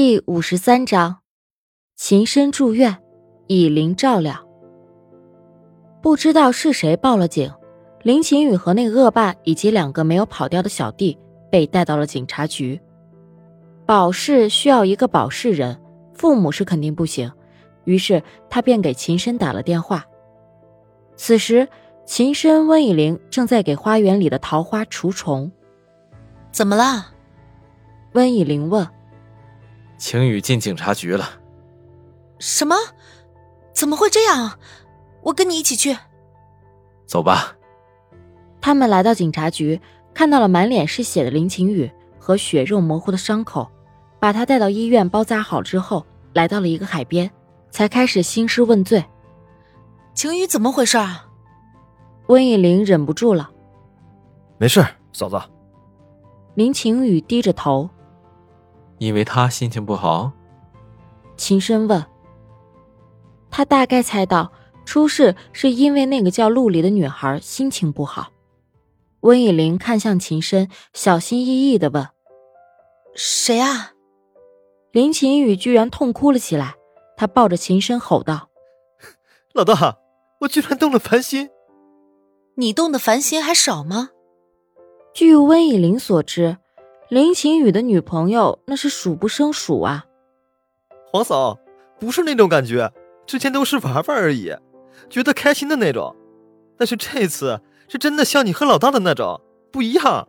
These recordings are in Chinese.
第五十三章，秦深住院，以灵照料。不知道是谁报了警，林晴雨和那个恶霸以及两个没有跑掉的小弟被带到了警察局。保释需要一个保释人，父母是肯定不行，于是他便给秦深打了电话。此时，秦深、温以玲正在给花园里的桃花除虫。怎么了？温以玲问。晴雨进警察局了。什么？怎么会这样？我跟你一起去。走吧。他们来到警察局，看到了满脸是血的林晴雨和血肉模糊的伤口，把他带到医院包扎好之后，来到了一个海边，才开始兴师问罪。晴雨怎么回事啊？温以玲忍不住了。没事，嫂子。林晴雨低着头。因为他心情不好，秦深问。他大概猜到出事是因为那个叫陆离的女孩心情不好。温以玲看向秦深，小心翼翼的问：“谁啊？”林晴雨居然痛哭了起来，他抱着秦深吼道：“老大，我居然动了凡心！你动的凡心还少吗？”据温以玲所知。林晴雨的女朋友那是数不胜数啊，黄嫂不是那种感觉，之前都是玩玩而已，觉得开心的那种，但是这次是真的像你和老大的那种不一样。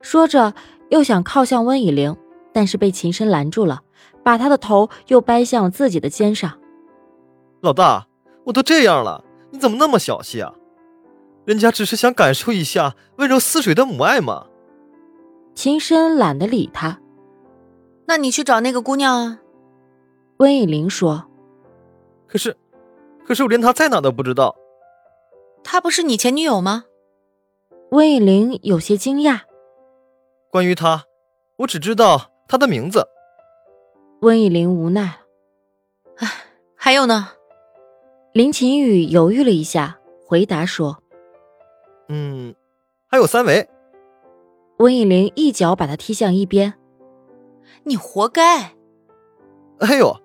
说着又想靠向温以玲，但是被秦深拦住了，把他的头又掰向了自己的肩上。老大，我都这样了，你怎么那么小气啊？人家只是想感受一下温柔似水的母爱嘛。秦深懒得理他，那你去找那个姑娘啊。温以玲说：“可是，可是我连她在哪都不知道。她不是你前女友吗？”温以玲有些惊讶。关于她，我只知道她的名字。温以玲无奈：“唉，还有呢？”林晴雨犹豫了一下，回答说：“嗯，还有三维。”温以玲一脚把他踢向一边，你活该！哎呦，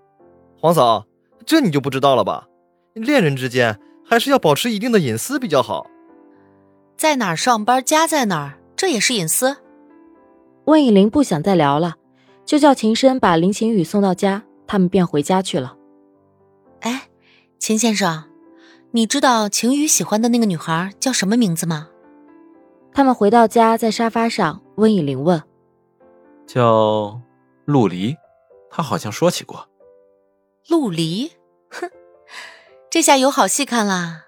黄嫂，这你就不知道了吧？恋人之间还是要保持一定的隐私比较好。在哪儿上班，家在哪儿，这也是隐私。温以玲不想再聊了，就叫秦深把林晴雨送到家，他们便回家去了。哎，秦先生，你知道晴雨喜欢的那个女孩叫什么名字吗？他们回到家，在沙发上，温以玲问：“叫陆离，他好像说起过。”陆离，哼，这下有好戏看啦。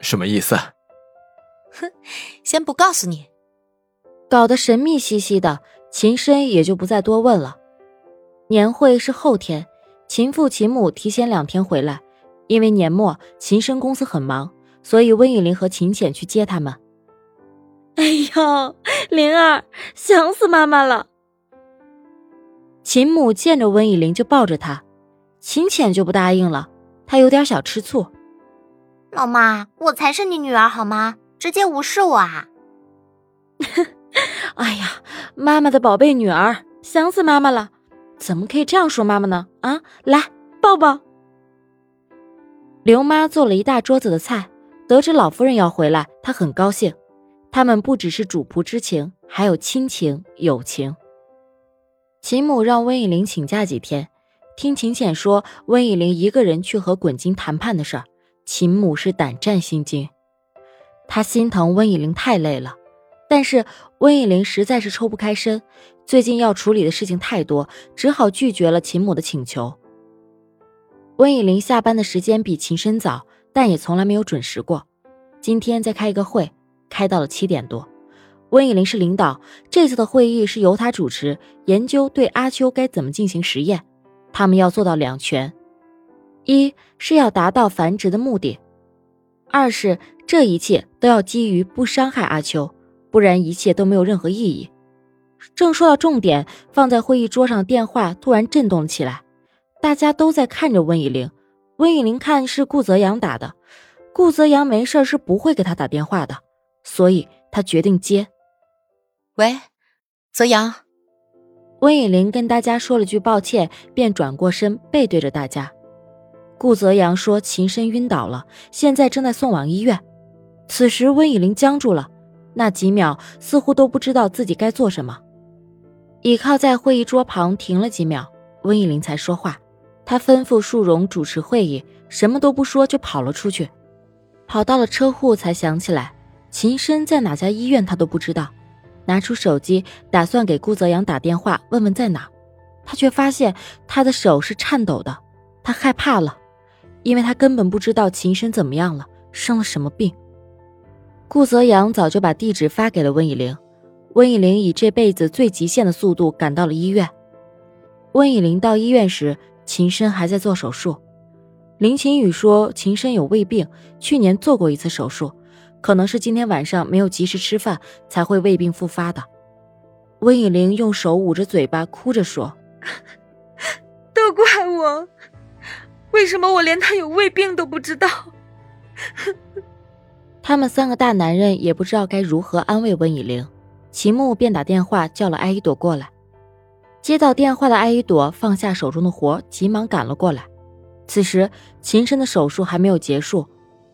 什么意思？哼，先不告诉你。搞得神秘兮兮的，秦深也就不再多问了。年会是后天，秦父秦母提前两天回来，因为年末秦深公司很忙，所以温以玲和秦浅去接他们。哎呦，灵儿，想死妈妈了！秦母见着温以玲就抱着她，秦浅就不答应了，她有点小吃醋。老妈，我才是你女儿好吗？直接无视我啊！哎呀，妈妈的宝贝女儿，想死妈妈了！怎么可以这样说妈妈呢？啊，来抱抱。刘妈做了一大桌子的菜，得知老夫人要回来，她很高兴。他们不只是主仆之情，还有亲情友情。秦母让温以玲请假几天，听秦浅说温以玲一个人去和滚金谈判的事儿，秦母是胆战心惊。她心疼温以玲太累了，但是温以玲实在是抽不开身，最近要处理的事情太多，只好拒绝了秦母的请求。温以玲下班的时间比秦深早，但也从来没有准时过。今天再开一个会。开到了七点多，温以玲是领导，这次的会议是由他主持，研究对阿秋该怎么进行实验。他们要做到两全：一是要达到繁殖的目的；二是这一切都要基于不伤害阿秋，不然一切都没有任何意义。正说到重点，放在会议桌上的电话突然震动了起来，大家都在看着温以玲。温以玲看是顾泽阳打的，顾泽阳没事是不会给他打电话的。所以他决定接。喂，泽阳。温以玲跟大家说了句抱歉，便转过身背对着大家。顾泽阳说秦深晕倒了，现在正在送往医院。此时温以玲僵住了，那几秒似乎都不知道自己该做什么。倚靠在会议桌旁停了几秒，温以玲才说话。她吩咐树荣主持会议，什么都不说就跑了出去。跑到了车库才想起来，秦深在哪家医院他都不知道。拿出手机，打算给顾泽阳打电话问问在哪，他却发现他的手是颤抖的，他害怕了，因为他根本不知道秦深怎么样了，生了什么病。顾泽阳早就把地址发给了温以玲，温以玲以这辈子最极限的速度赶到了医院。温以玲到医院时，秦深还在做手术。林晴雨说秦深有胃病，去年做过一次手术。可能是今天晚上没有及时吃饭，才会胃病复发的。温以玲用手捂着嘴巴，哭着说：“都怪我，为什么我连他有胃病都不知道？”他们三个大男人也不知道该如何安慰温以玲，秦牧便打电话叫了艾依朵过来。接到电话的艾依朵放下手中的活，急忙赶了过来。此时秦深的手术还没有结束。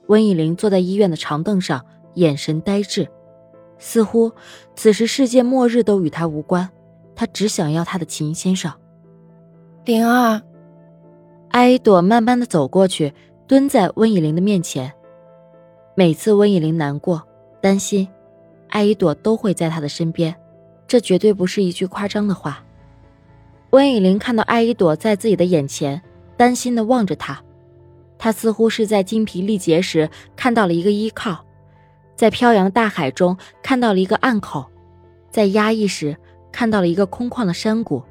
温以玲坐在医院的长凳上，眼神呆滞，似乎此时世界末日都与她无关。她只想要她的秦先生。灵儿，艾朵慢慢的走过去，蹲在温以玲的面前。每次温以玲难过、担心，艾依朵都会在她的身边，这绝对不是一句夸张的话。温以玲看到艾依朵在自己的眼前，担心的望着她。他似乎是在精疲力竭时看到了一个依靠，在飘扬的大海中看到了一个暗口，在压抑时看到了一个空旷的山谷。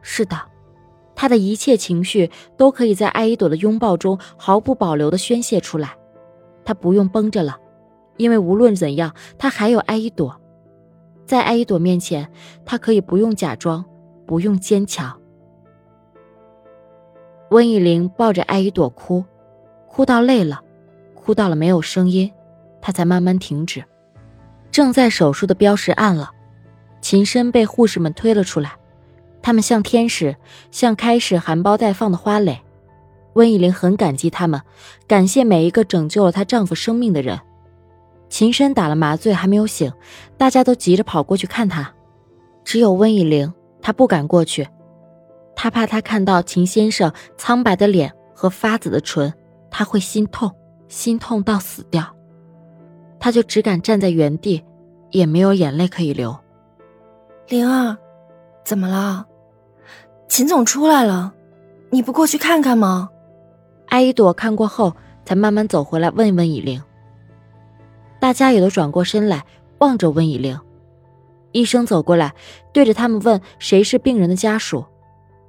是的，他的一切情绪都可以在艾依朵的拥抱中毫不保留地宣泄出来。他不用绷着了，因为无论怎样，他还有艾依朵。在艾依朵面前，他可以不用假装，不用坚强。温以玲抱着艾依朵哭，哭到累了，哭到了没有声音，她才慢慢停止。正在手术的标识按了，秦深被护士们推了出来，他们像天使，像开始含苞待放的花蕾。温以玲很感激他们，感谢每一个拯救了她丈夫生命的人。秦深打了麻醉还没有醒，大家都急着跑过去看他，只有温以玲，她不敢过去。他怕他看到秦先生苍白的脸和发紫的唇，他会心痛，心痛到死掉。他就只敢站在原地，也没有眼泪可以流。灵儿，怎么了？秦总出来了，你不过去看看吗？艾依朵看过后，才慢慢走回来问一问以玲。大家也都转过身来望着温以玲。医生走过来，对着他们问：“谁是病人的家属？”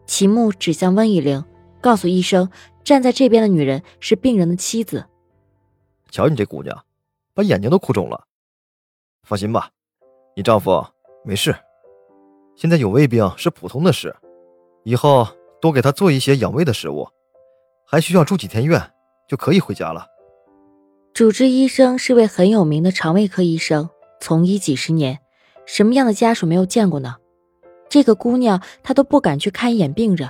齐木指向温以玲，告诉医生：“站在这边的女人是病人的妻子。”瞧你这姑娘，把眼睛都哭肿了。放心吧，你丈夫没事。现在有胃病是普通的事，以后多给他做一些养胃的食物，还需要住几天院，就可以回家了。主治医生是位很有名的肠胃科医生，从医几十年，什么样的家属没有见过呢？这个姑娘，她都不敢去看一眼病人，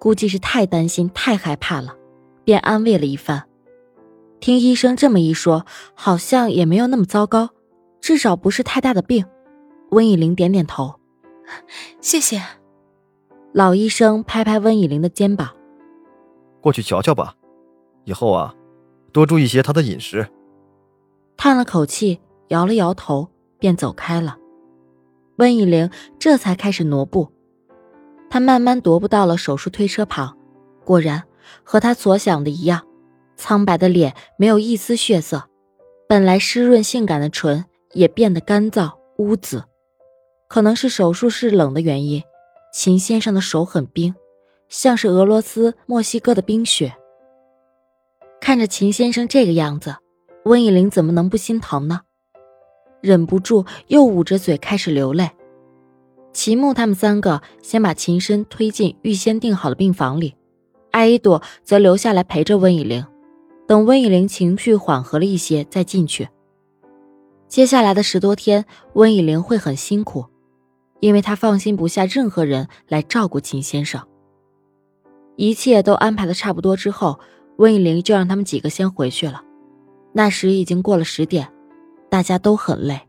估计是太担心、太害怕了，便安慰了一番。听医生这么一说，好像也没有那么糟糕，至少不是太大的病。温以玲点点头，谢谢。老医生拍拍温以玲的肩膀，过去瞧瞧吧，以后啊，多注意些她的饮食。叹了口气，摇了摇头，便走开了。温以玲这才开始挪步，她慢慢踱步到了手术推车旁，果然和她所想的一样，苍白的脸没有一丝血色，本来湿润性感的唇也变得干燥乌紫，可能是手术室冷的原因，秦先生的手很冰，像是俄罗斯、墨西哥的冰雪。看着秦先生这个样子，温以玲怎么能不心疼呢？忍不住又捂着嘴开始流泪。齐木他们三个先把秦深推进预先定好的病房里，艾依朵则留下来陪着温以玲，等温以玲情绪缓和了一些再进去。接下来的十多天，温以玲会很辛苦，因为他放心不下任何人来照顾秦先生。一切都安排的差不多之后，温以玲就让他们几个先回去了。那时已经过了十点，大家都很累。